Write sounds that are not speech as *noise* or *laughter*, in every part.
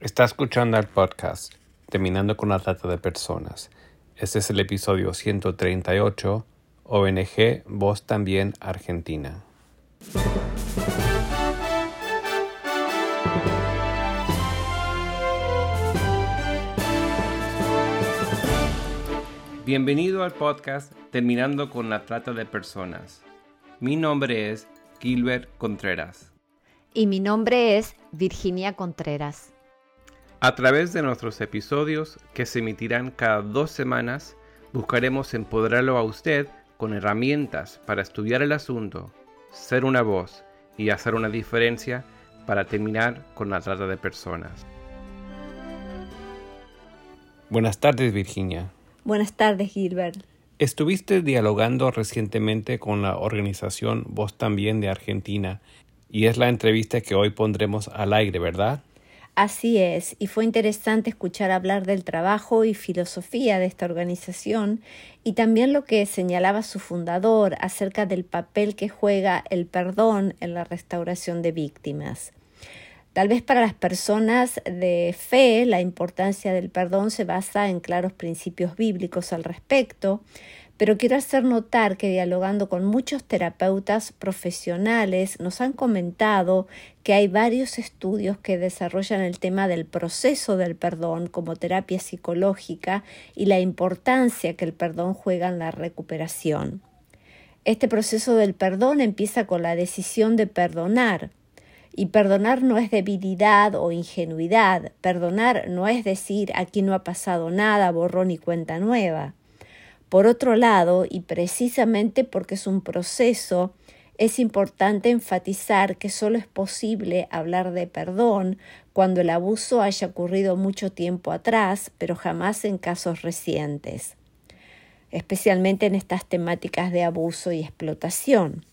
Está escuchando el podcast Terminando con la trata de personas. Este es el episodio 138, ONG Voz también Argentina. Bienvenido al podcast Terminando con la trata de personas. Mi nombre es Gilbert Contreras. Y mi nombre es Virginia Contreras. A través de nuestros episodios, que se emitirán cada dos semanas, buscaremos empoderarlo a usted con herramientas para estudiar el asunto, ser una voz y hacer una diferencia para terminar con la trata de personas. Buenas tardes, Virginia. Buenas tardes, Gilbert. Estuviste dialogando recientemente con la organización Voz también de Argentina y es la entrevista que hoy pondremos al aire, ¿verdad? Así es, y fue interesante escuchar hablar del trabajo y filosofía de esta organización y también lo que señalaba su fundador acerca del papel que juega el perdón en la restauración de víctimas. Tal vez para las personas de fe la importancia del perdón se basa en claros principios bíblicos al respecto, pero quiero hacer notar que dialogando con muchos terapeutas profesionales nos han comentado que hay varios estudios que desarrollan el tema del proceso del perdón como terapia psicológica y la importancia que el perdón juega en la recuperación. Este proceso del perdón empieza con la decisión de perdonar. Y perdonar no es debilidad o ingenuidad. Perdonar no es decir aquí no ha pasado nada, borrón y cuenta nueva. Por otro lado, y precisamente porque es un proceso, es importante enfatizar que solo es posible hablar de perdón cuando el abuso haya ocurrido mucho tiempo atrás, pero jamás en casos recientes, especialmente en estas temáticas de abuso y explotación.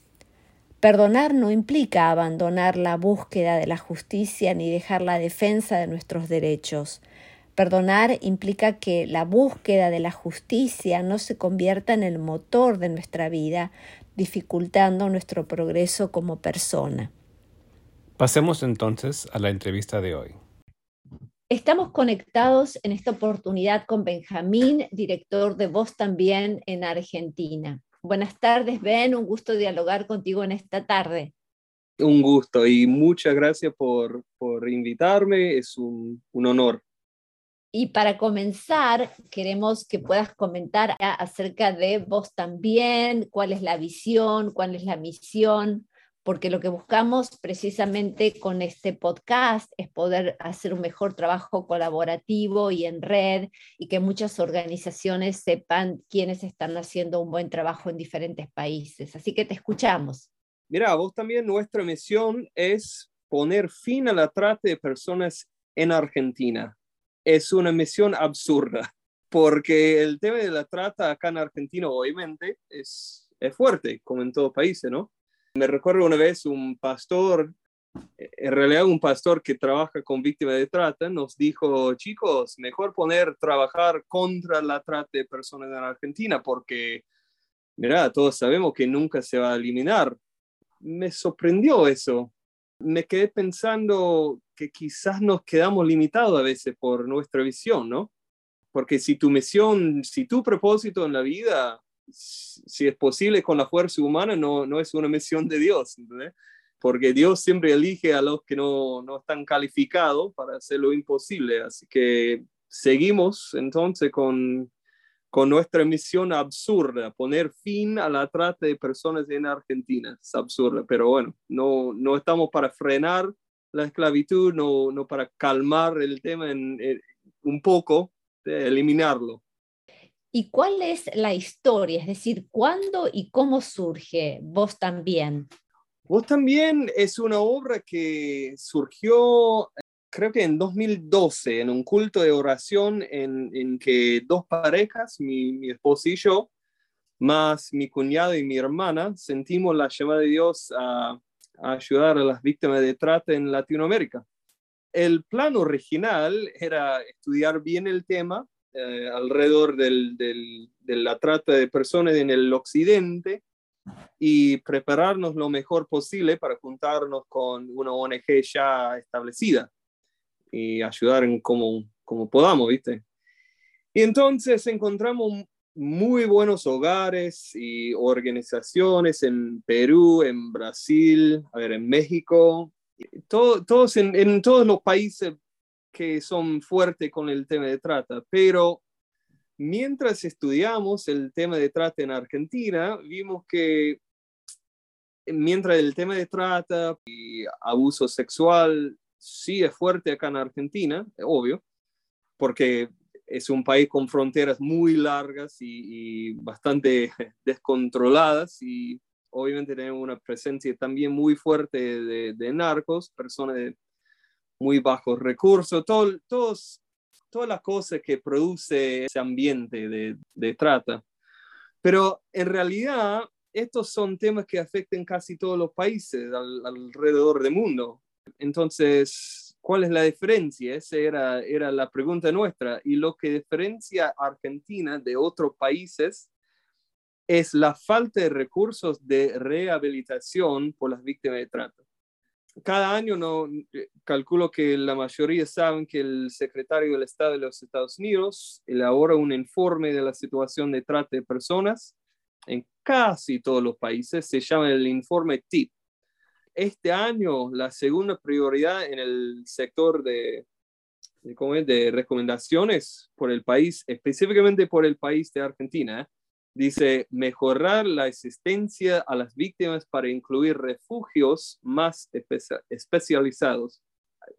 Perdonar no implica abandonar la búsqueda de la justicia ni dejar la defensa de nuestros derechos. Perdonar implica que la búsqueda de la justicia no se convierta en el motor de nuestra vida, dificultando nuestro progreso como persona. Pasemos entonces a la entrevista de hoy. Estamos conectados en esta oportunidad con Benjamín, director de Voz también en Argentina. Buenas tardes, Ben, un gusto dialogar contigo en esta tarde. Un gusto y muchas gracias por, por invitarme, es un, un honor. Y para comenzar, queremos que puedas comentar acerca de vos también, cuál es la visión, cuál es la misión, porque lo que buscamos precisamente con este podcast es poder hacer un mejor trabajo colaborativo y en red y que muchas organizaciones sepan quiénes están haciendo un buen trabajo en diferentes países. Así que te escuchamos. Mira, vos también nuestra misión es poner fin a la trata de personas en Argentina es una misión absurda, porque el tema de la trata acá en Argentina, obviamente, es, es fuerte, como en todo país, ¿no? Me recuerdo una vez un pastor, en realidad un pastor que trabaja con víctimas de trata, nos dijo, chicos, mejor poner trabajar contra la trata de personas en Argentina, porque, mira, todos sabemos que nunca se va a eliminar. Me sorprendió eso, me quedé pensando que quizás nos quedamos limitados a veces por nuestra visión, ¿no? Porque si tu misión, si tu propósito en la vida, si es posible con la fuerza humana, no, no es una misión de Dios, ¿entendés? Porque Dios siempre elige a los que no, no están calificados para hacer lo imposible. Así que seguimos entonces con, con nuestra misión absurda, poner fin a la trata de personas en Argentina. Es absurda, pero bueno, no, no estamos para frenar la esclavitud, no, no para calmar el tema en, un poco, de eliminarlo. ¿Y cuál es la historia? Es decir, ¿cuándo y cómo surge Vos también? Vos también es una obra que surgió creo que en 2012, en un culto de oración en, en que dos parejas, mi, mi esposo y yo, más mi cuñado y mi hermana, sentimos la llamada de Dios a, a ayudar a las víctimas de trata en Latinoamérica. El plan original era estudiar bien el tema eh, alrededor del, del, de la trata de personas en el occidente y prepararnos lo mejor posible para juntarnos con una ONG ya establecida y ayudar en como, como podamos, ¿viste? Y entonces encontramos muy buenos hogares y organizaciones en Perú, en Brasil, a ver, en México, todos en, en, todos los países que son fuertes con el tema de trata, pero mientras estudiamos el tema de trata en Argentina, vimos que mientras el tema de trata y abuso sexual sí es fuerte acá en Argentina, obvio, porque es un país con fronteras muy largas y, bastante *laughs* descontroladas y obviamente tenemos una presencia también muy fuerte de, narcos, personas de muy bajos recursos, todo, todos, todas las cosas que produce ese ambiente de, de trata. Pero en realidad estos son temas que afectan casi todos los países alrededor del mundo. Entonces, ¿cuál es la diferencia? Esa era, era la pregunta nuestra. Y lo que diferencia a Argentina de otros países es la falta de recursos de rehabilitación por las víctimas de trata. Cada año no calculo que la mayoría saben que el secretario del Estado de los Estados Unidos elabora un informe de la situación de trata de personas en casi todos los países. Se llama el informe TIP este año la segunda prioridad en el sector de, de, de recomendaciones por el país, específicamente por el país de Argentina, dice mejorar la asistencia a las víctimas para incluir refugios más especializados.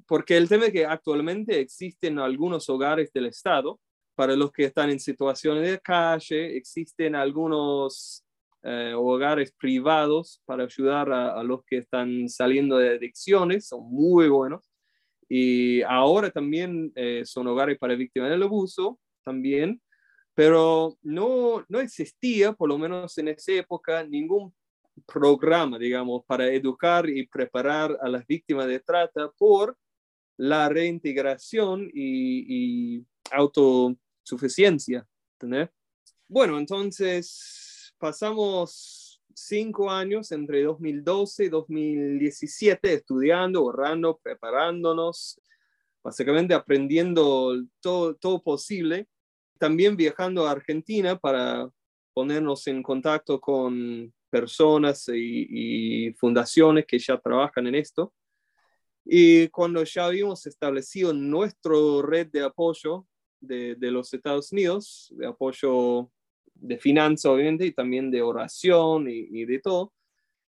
Porque el tema es que actualmente existen algunos hogares del Estado para los que están en situaciones de calle, existen algunos eh, hogares privados para ayudar a, los que están saliendo de adicciones, son muy buenos. Y ahora también eh, son hogares para víctimas del abuso, también, pero no, no existía, por lo menos en esa época, ningún programa, digamos, para educar y preparar a las víctimas de trata por la reintegración y, y autosuficiencia. Bueno, entonces pasamos cinco años entre 2012 y 2017 estudiando, ahorrando, preparándonos, básicamente aprendiendo todo, todo posible. También viajando a Argentina para ponernos en contacto con personas y, fundaciones que ya trabajan en esto. Y cuando ya habíamos establecido nuestra red de apoyo de, de los Estados Unidos, de apoyo de finanzas, obviamente, y también de oración y, de todo.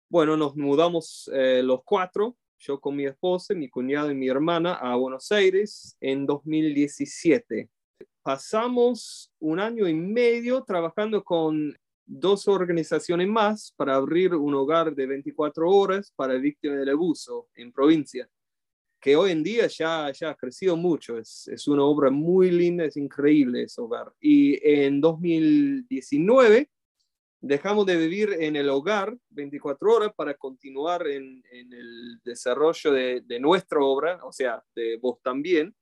Bueno, nos mudamos eh, los cuatro, yo con mi esposa, mi cuñado y mi hermana, a Buenos Aires en 2017. Pasamos un año y medio trabajando con dos organizaciones más para abrir un hogar de 24 horas para víctimas del abuso en provincia que hoy en día ya, ya ha crecido mucho. Es, es, una obra muy linda, es increíble ese hogar. Y en 2019 dejamos de vivir en el hogar 24 horas para continuar en, en el desarrollo de, de, nuestra obra, o sea, de vos también,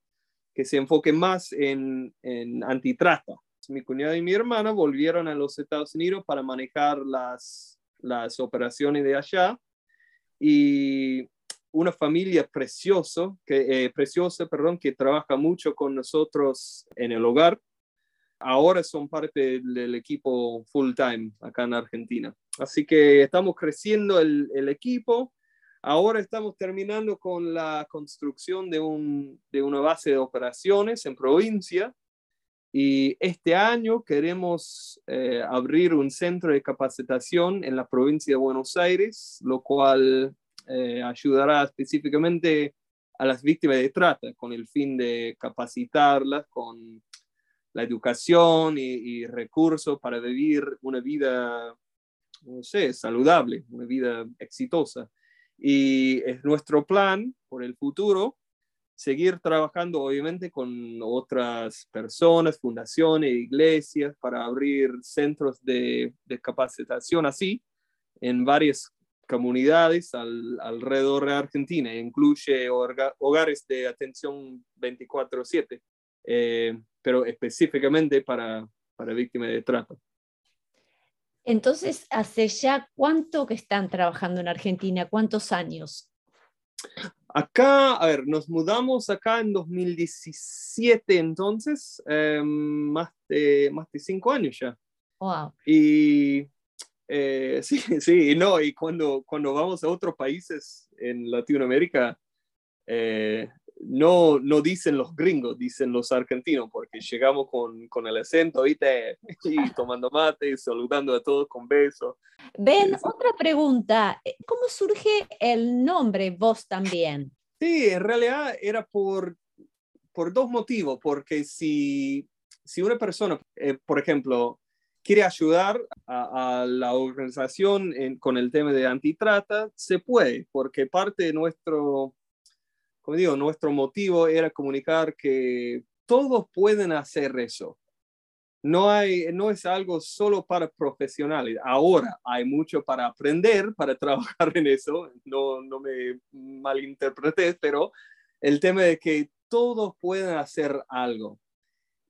que se enfoque más en, en antitrata. Mi cuñada y mi hermana volvieron a los Estados Unidos para manejar las, las operaciones de allá. Y una familia precioso, que, eh, preciosa perdón, que trabaja mucho con nosotros en el hogar. Ahora son parte del equipo full time acá en Argentina. Así que estamos creciendo el, equipo. Ahora estamos terminando con la construcción de, un, de una base de operaciones en provincia y este año queremos eh, abrir un centro de capacitación en la provincia de Buenos Aires, lo cual eh, ayudará específicamente a las víctimas de trata con el fin de capacitarlas con la educación y, recursos para vivir una vida, no sé, saludable, una vida exitosa. Y es nuestro plan por el futuro seguir trabajando obviamente con otras personas, fundaciones, iglesias, para abrir centros de, de capacitación así en varias comunidades alrededor de Argentina, incluye hogares de atención 24/7, eh, pero específicamente para, para víctimas de trata. Entonces, ¿hace ya cuánto que están trabajando en Argentina? ¿Cuántos años? Acá, a ver, nos mudamos acá en 2017, entonces, em, más, de, más de cinco años ya. Wow. Y eh, *laughs* sí, sí, no, y cuando, cuando vamos a otros países en Latinoamérica, eh, no, no dicen los gringos, dicen los argentinos, porque llegamos con, con el acento, ¿viste? *laughs* Y tomando mate, y saludando a todos con besos. Ben, otra pregunta, eh, ¿cómo surge el nombre Vos también? Sí, en realidad era por, por dos motivos, porque si, si una persona, eh, por ejemplo, quiere ayudar a, la organización con el tema de antitrata, se puede, porque parte de nuestro como digo, nuestro motivo era comunicar que todos pueden hacer eso. No, hay, no es algo solo para profesionales. Ahora hay mucho para aprender, para *laughs* trabajar en eso. No, no me malinterpretes, pero el tema de que todos pueden hacer algo.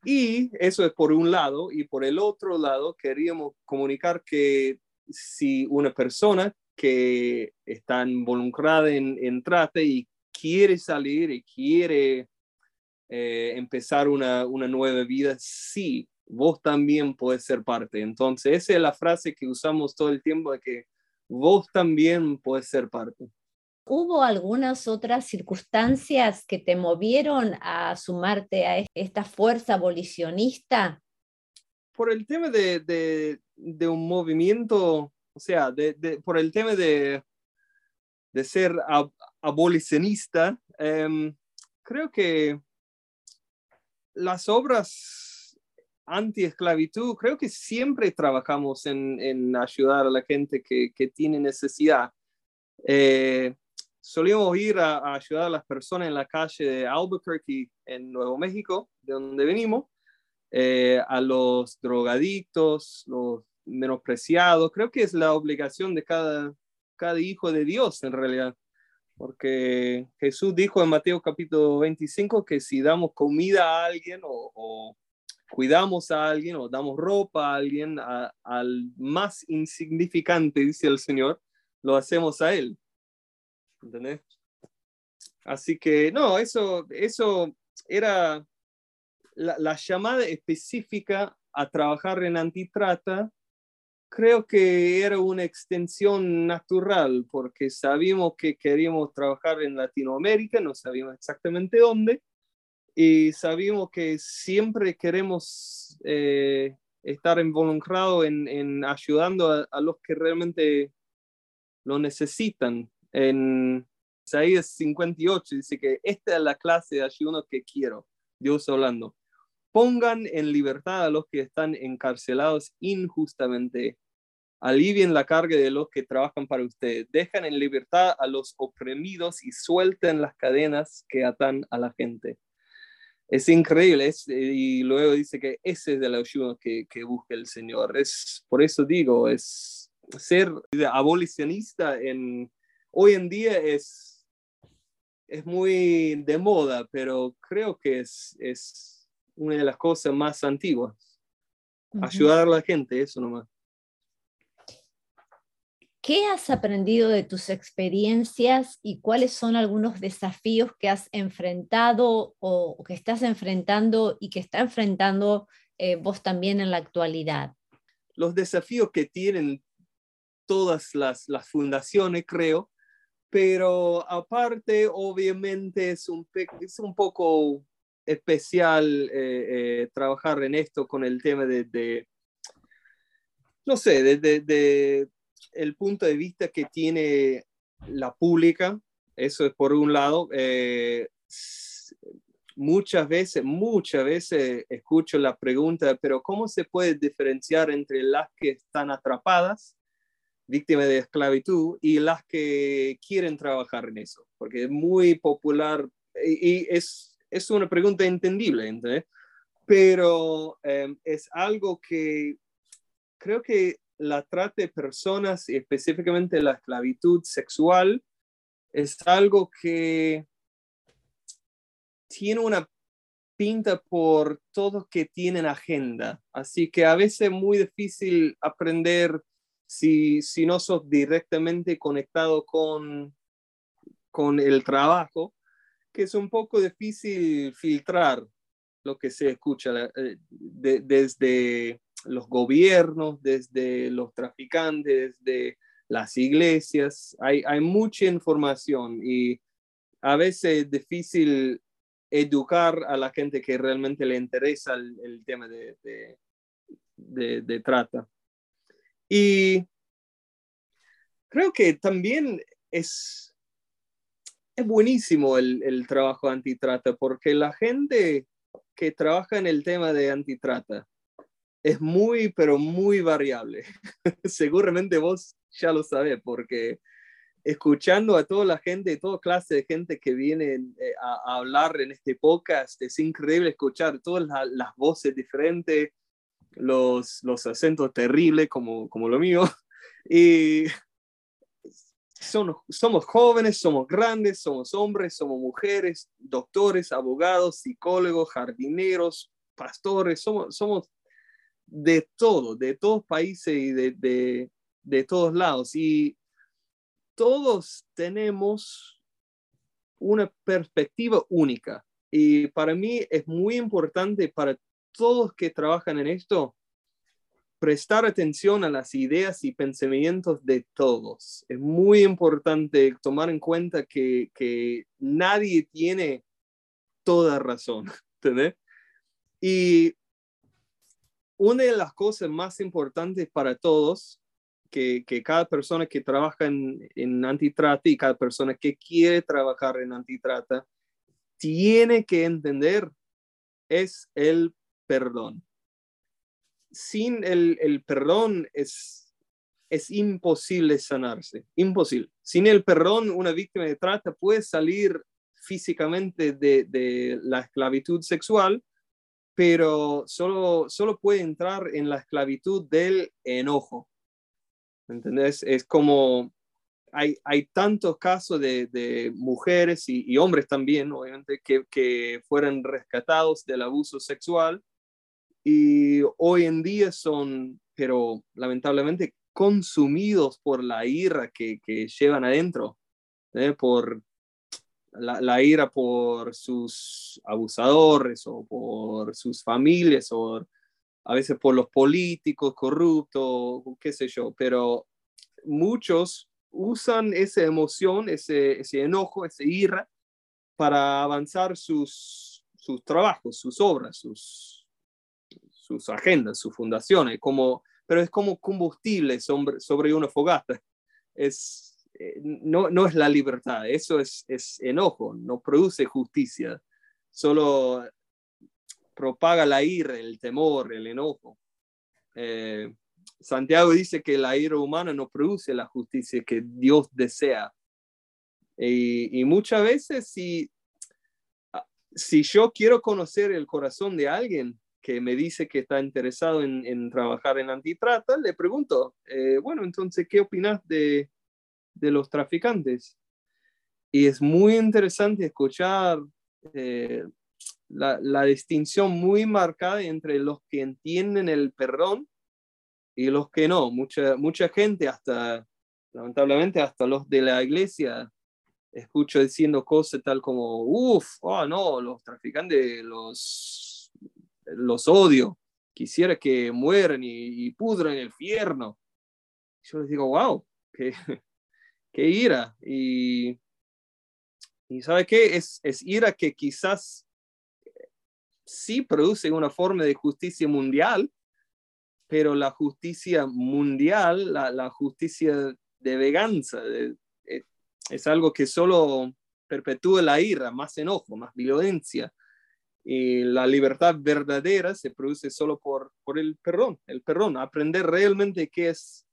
Y eso es por un lado, y por el otro lado queríamos comunicar que si una persona que está involucrada en, en trate y quiere salir y quiere eh, empezar una, una nueva vida, sí, vos también puedes ser parte. Entonces, esa es la frase que usamos todo el tiempo de que vos también puedes ser parte. ¿Hubo algunas otras circunstancias que te movieron a sumarte a esta fuerza abolicionista? Por el tema de, un movimiento, o sea, por el tema de, de ser abolicionista, em, creo que las obras anti-esclavitud, creo que siempre trabajamos en, ayudar a la gente que, tiene necesidad. Eh, solíamos ir a, ayudar a las personas en la calle de Albuquerque, en Nuevo México, de donde venimos, eh, a los drogadictos, los menospreciados. Creo que es la obligación de cada, cada hijo de Dios en realidad. Porque Jesús dijo en Mateo capítulo 25 que si damos comida a alguien o, cuidamos a alguien o damos ropa a alguien, al más insignificante, dice el Señor, lo hacemos a Él. ¿Entendés? Así que no, eso, eso era la, la llamada específica a trabajar en antitrata creo que era una extensión natural porque sabíamos que queríamos trabajar en Latinoamérica, no sabíamos exactamente dónde, y sabíamos que siempre queremos eh, estar involucrados en, ayudando a, los que realmente lo necesitan. En Isaías 58 dice que esta es la clase de ayuno que quiero, Dios hablando. Pongan en libertad a los que están encarcelados injustamente alivien la carga de los que trabajan para ustedes, dejan en libertad a los oprimidos y suelten las cadenas que atan a la gente. Es increíble, y luego dice que ese es el ayuno que, que busca el Señor. Es, por eso digo, es ser abolicionista en, hoy en día es, es muy de moda, pero creo que es, es una de las cosas más antiguas. Ayudar a la gente, eso nomás. ¿Qué has aprendido de tus experiencias y cuáles son algunos desafíos que has enfrentado o que estás enfrentando y que está enfrentando eh, vos también en la actualidad? Los desafíos que tienen todas las, fundaciones, creo, pero aparte, obviamente, es un, es un poco especial eh, eh, trabajar en esto con el tema de, no sé, de el punto de vista que tiene la pública, eso es por un lado. Eh, muchas veces, muchas veces escucho la pregunta, pero ¿cómo se puede diferenciar entre las que están atrapadas, víctimas de esclavitud, y las que quieren trabajar en eso? Porque es muy popular y, es, es una pregunta entendible, pero eh, es algo que creo que la trata de personas y específicamente la esclavitud sexual es algo que tiene una pinta por todos que tienen agenda. Así que a veces es muy difícil aprender si, si no sos directamente conectado con con el trabajo, que es un poco difícil filtrar lo que se escucha eh, desde los gobiernos, desde los traficantes, desde las iglesias. Hay, hay mucha información y a veces es difícil educar a la gente que realmente le interesa el, tema de, de, trata. Y creo que también es, es buenísimo el, el trabajo antitrata porque la gente que trabaja en el tema de antitrata es muy, pero muy variable. *laughs* Seguramente vos ya lo sabés porque escuchando a toda la gente, toda clase de gente que viene eh, a, hablar en este podcast, es increíble escuchar todas las voces diferentes, los, los acentos terribles como, como lo mío. *laughs* Y son, somos jóvenes, somos grandes, somos hombres, somos mujeres, doctores, abogados, psicólogos, jardineros, pastores, somos, somos de todo, de todos países y de, de, de todos lados. Y todos tenemos una perspectiva única. Y para mí es muy importante para todos que trabajan en esto prestar atención a las ideas y pensamientos de todos. Es muy importante tomar en cuenta que, que nadie tiene toda razón. *laughs* Y una de las cosas más importantes para todos que, cada persona que trabaja en, en antitrata y cada persona que quiere trabajar en antitrata tiene que entender es el perdón. Sin el, perdón es, es imposible sanarse, imposible. Sin el perdón, una víctima de trata puede salir físicamente de, de la esclavitud sexual, pero solo, solo puede entrar en la esclavitud del enojo. ¿entendés? Es como hay, hay tantos casos de, de mujeres y, y, hombres también, obviamente, que, que fueron rescatados del abuso sexual y hoy en día son, pero lamentablemente, consumidos por la ira que, que llevan adentro, ¿eh? por la, la, ira por sus abusadores o por sus familias o a veces por los políticos corruptos, qué sé yo, pero muchos usan esa emoción, ese, ese enojo, esa ira para avanzar sus, sus trabajos, sus obras, sus, sus agendas, sus fundaciones, como, pero es como combustible sobre, sobre una fogata. Es, eh, no, no es la libertad, eso es, es enojo, no produce justicia, solo propaga la ira, el temor, el enojo. Eh, Santiago dice que la ira humana no produce la justicia que Dios desea. Y, muchas veces si, si yo quiero conocer el corazón de alguien que me dice que está interesado en, trabajar en antitrata, le pregunto, eh, bueno, entonces, ¿qué opinas de, de, los traficantes? Y es muy interesante escuchar eh, la, distinción muy marcada entre los que entienden el perdón y los que no. Mucha, mucha gente, hasta lamentablemente, hasta los de la iglesia, escucho diciendo cosas tal como, uff, oh no, los traficantes los, los odio, quisiera que mueran y, y pudran el infierno. Yo les digo, wow, *laughs* qué, ira. Y, y ¿sabe qué? Es, es ira que quizás sí produce una forma de justicia mundial, pero la justicia mundial, la, justicia de venganza, eh, es algo que solo perpetúa la ira, más enojo, más violencia. Y la libertad verdadera se produce solo por, por el perdón, el perdón, aprender realmente qué es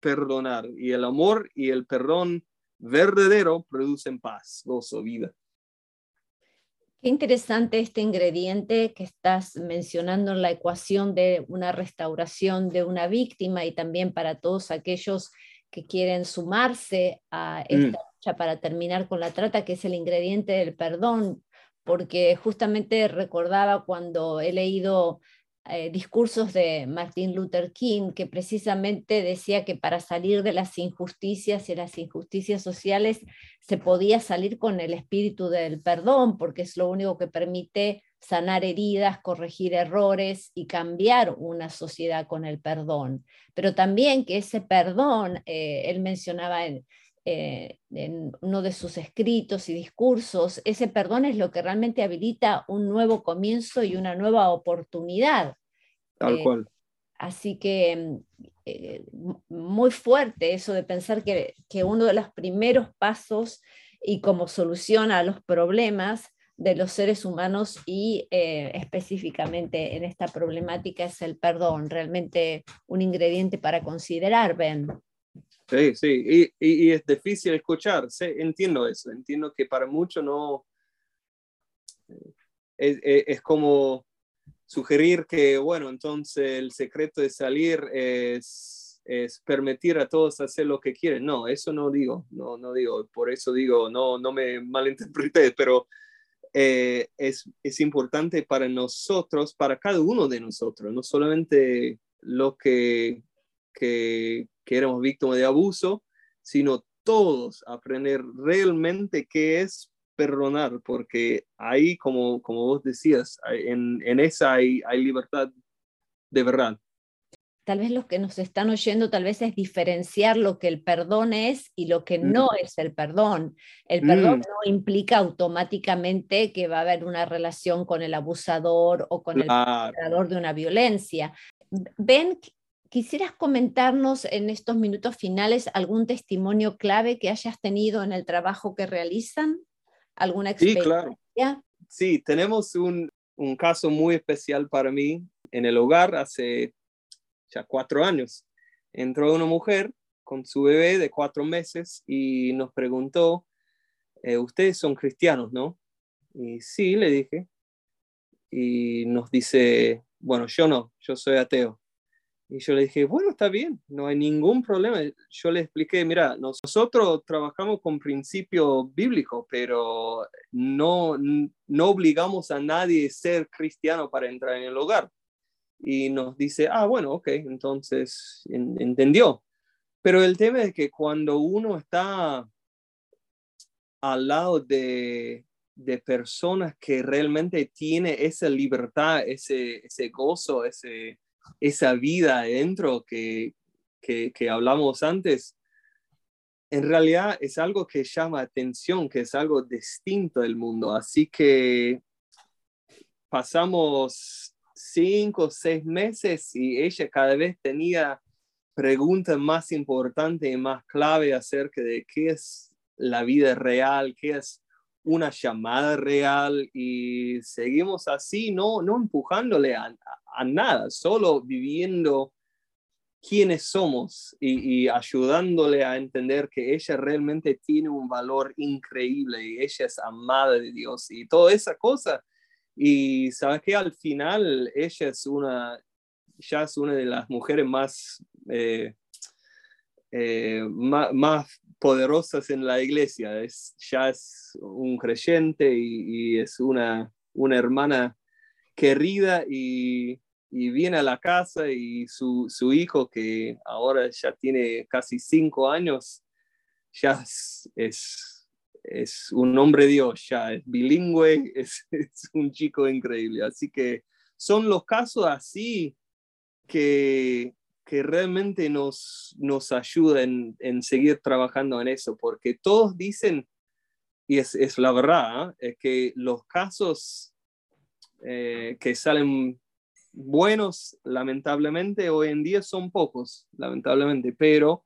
perdonar. Y el amor y el perdón verdadero producen paz, gozo, vida. Qué interesante este ingrediente que estás mencionando en la ecuación de una restauración de una víctima y también para todos aquellos que quieren sumarse a mm. esta lucha para terminar con la trata, que es el ingrediente del perdón, porque justamente recordaba cuando he leído eh, discursos de Martin Luther King, que precisamente decía que para salir de las injusticias y las injusticias sociales se podía salir con el espíritu del perdón, porque es lo único que permite sanar heridas, corregir errores y cambiar una sociedad con el perdón. Pero también que ese perdón, eh, él mencionaba en, eh, en uno de sus escritos y discursos, ese perdón es lo que realmente habilita un nuevo comienzo y una nueva oportunidad. Tal eh, cual. Así que eh, muy fuerte eso de pensar que, uno de los primeros pasos y como solución a los problemas de los seres humanos y específicamente en esta problemática es el perdón, realmente un ingrediente para considerar, Ben. Sí, sí, y, es difícil escuchar, sí, entiendo eso, entiendo que para muchos no, es, como sugerir que, bueno, entonces el secreto de salir es, es, permitir a todos hacer lo que quieren. No, eso no digo, no, no digo, por eso digo, no, no me *laughs* malinterpretes, pero eh, es, es importante para nosotros, para cada uno de nosotros, no solamente lo que, que, que éramos víctimas de abuso, sino todos aprender realmente qué es perdonar, porque ahí, como, como vos decías, en, en esa hay, hay libertad de verdad. Tal vez los que nos están oyendo, tal vez es diferenciar lo que el perdón es y lo que no mm. es el perdón. El perdón mm. no implica automáticamente que va a haber una relación con el abusador o con el perpetrador de una violencia. Ven ¿Quisieras comentarnos en estos minutos finales algún testimonio clave que hayas tenido en el trabajo que realizan? ¿Alguna experiencia? Sí, claro. Sí, tenemos un, un caso muy especial para mí en el hogar hace ya cuatro años. Entró una mujer con su bebé de cuatro meses y nos preguntó, eh, ustedes son cristianos, ¿no? Y sí, le dije. Y nos dice, bueno, yo no, yo soy ateo. Y yo le dije, bueno, está bien, no hay ningún problema. Yo le expliqué, mira, nosotros trabajamos con principio bíblico, pero no, no obligamos a nadie a ser cristiano para entrar en el hogar. Y nos dice, ah, bueno, ok, entonces entendió. Pero el tema es que cuando uno está al lado de, de personas que realmente tiene esa libertad, ese, ese gozo, ese, esa vida adentro que, que, hablamos antes, en realidad es algo que llama atención, que es algo distinto del mundo. Así que pasamos cinco o seis meses y ella cada vez tenía preguntas más importantes y más clave acerca de qué es la vida real, qué es una llamada real y seguimos así, no, no empujándole a, a nada, solo viviendo quiénes somos y, ayudándole a entender que ella realmente tiene un valor increíble y ella es amada de Dios y toda esa cosa. Y sabes que al final ella es una, ya es una de las mujeres más, eh, eh, más, poderosas en la iglesia. Es, ya es un creyente y, es una, una hermana querida y, y viene a la casa y su, su, hijo, que ahora ya tiene casi cinco años, ya es, es, un hombre Dios, ya es bilingüe, *laughs* es, es, un chico increíble. Así que son los casos así que, que realmente nos, nos ayudan en, seguir trabajando en eso, porque todos dicen, y es, es la verdad, ¿eh? es que los casos eh, que salen buenos, lamentablemente, hoy en día son pocos, lamentablemente, pero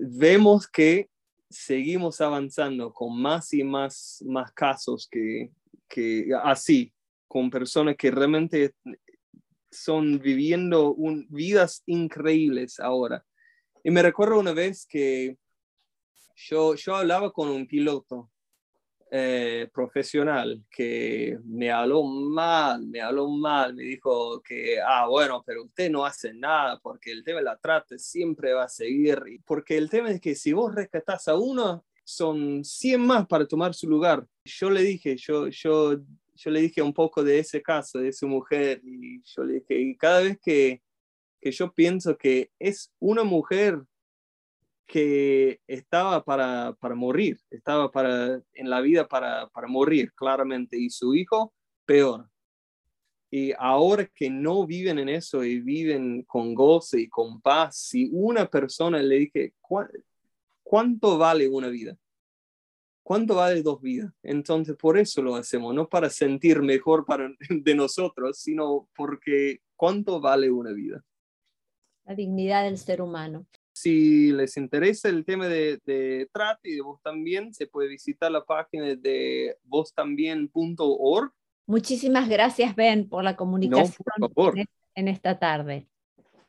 vemos que seguimos avanzando con más y más, más casos que, que así, con personas que realmente son viviendo vidas increíbles ahora. Y me recuerdo una vez que yo, yo hablaba con un piloto eh, profesional que me habló mal, me habló mal, me dijo que, ah, bueno, pero usted no hace nada porque el tema de la trata siempre va a seguir, porque el tema es que si vos rescatás a uno, son 100 más para tomar su lugar. Yo le dije, yo, yo, yo le dije un poco de ese caso, de su mujer, y yo le dije, y cada vez que, que yo pienso que es una mujer que estaba para, para morir, estaba para, en la vida para, para morir, claramente, y su hijo peor. Y ahora que no viven en eso y viven con goce y con paz, si una persona le dije, ¿cuánto vale una vida? ¿Cuánto vale dos vidas? Entonces, por eso lo hacemos, no para sentir mejor para, *laughs* de nosotros, sino porque ¿cuánto vale una vida? La dignidad del ser humano. Si les interesa el tema de, de trata y de vos también, se puede visitar la página de vostambien.org Muchísimas gracias, Ben, por la comunicación En, esta tarde.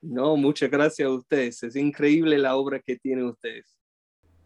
No, muchas gracias a ustedes. Es increíble la obra que tienen ustedes.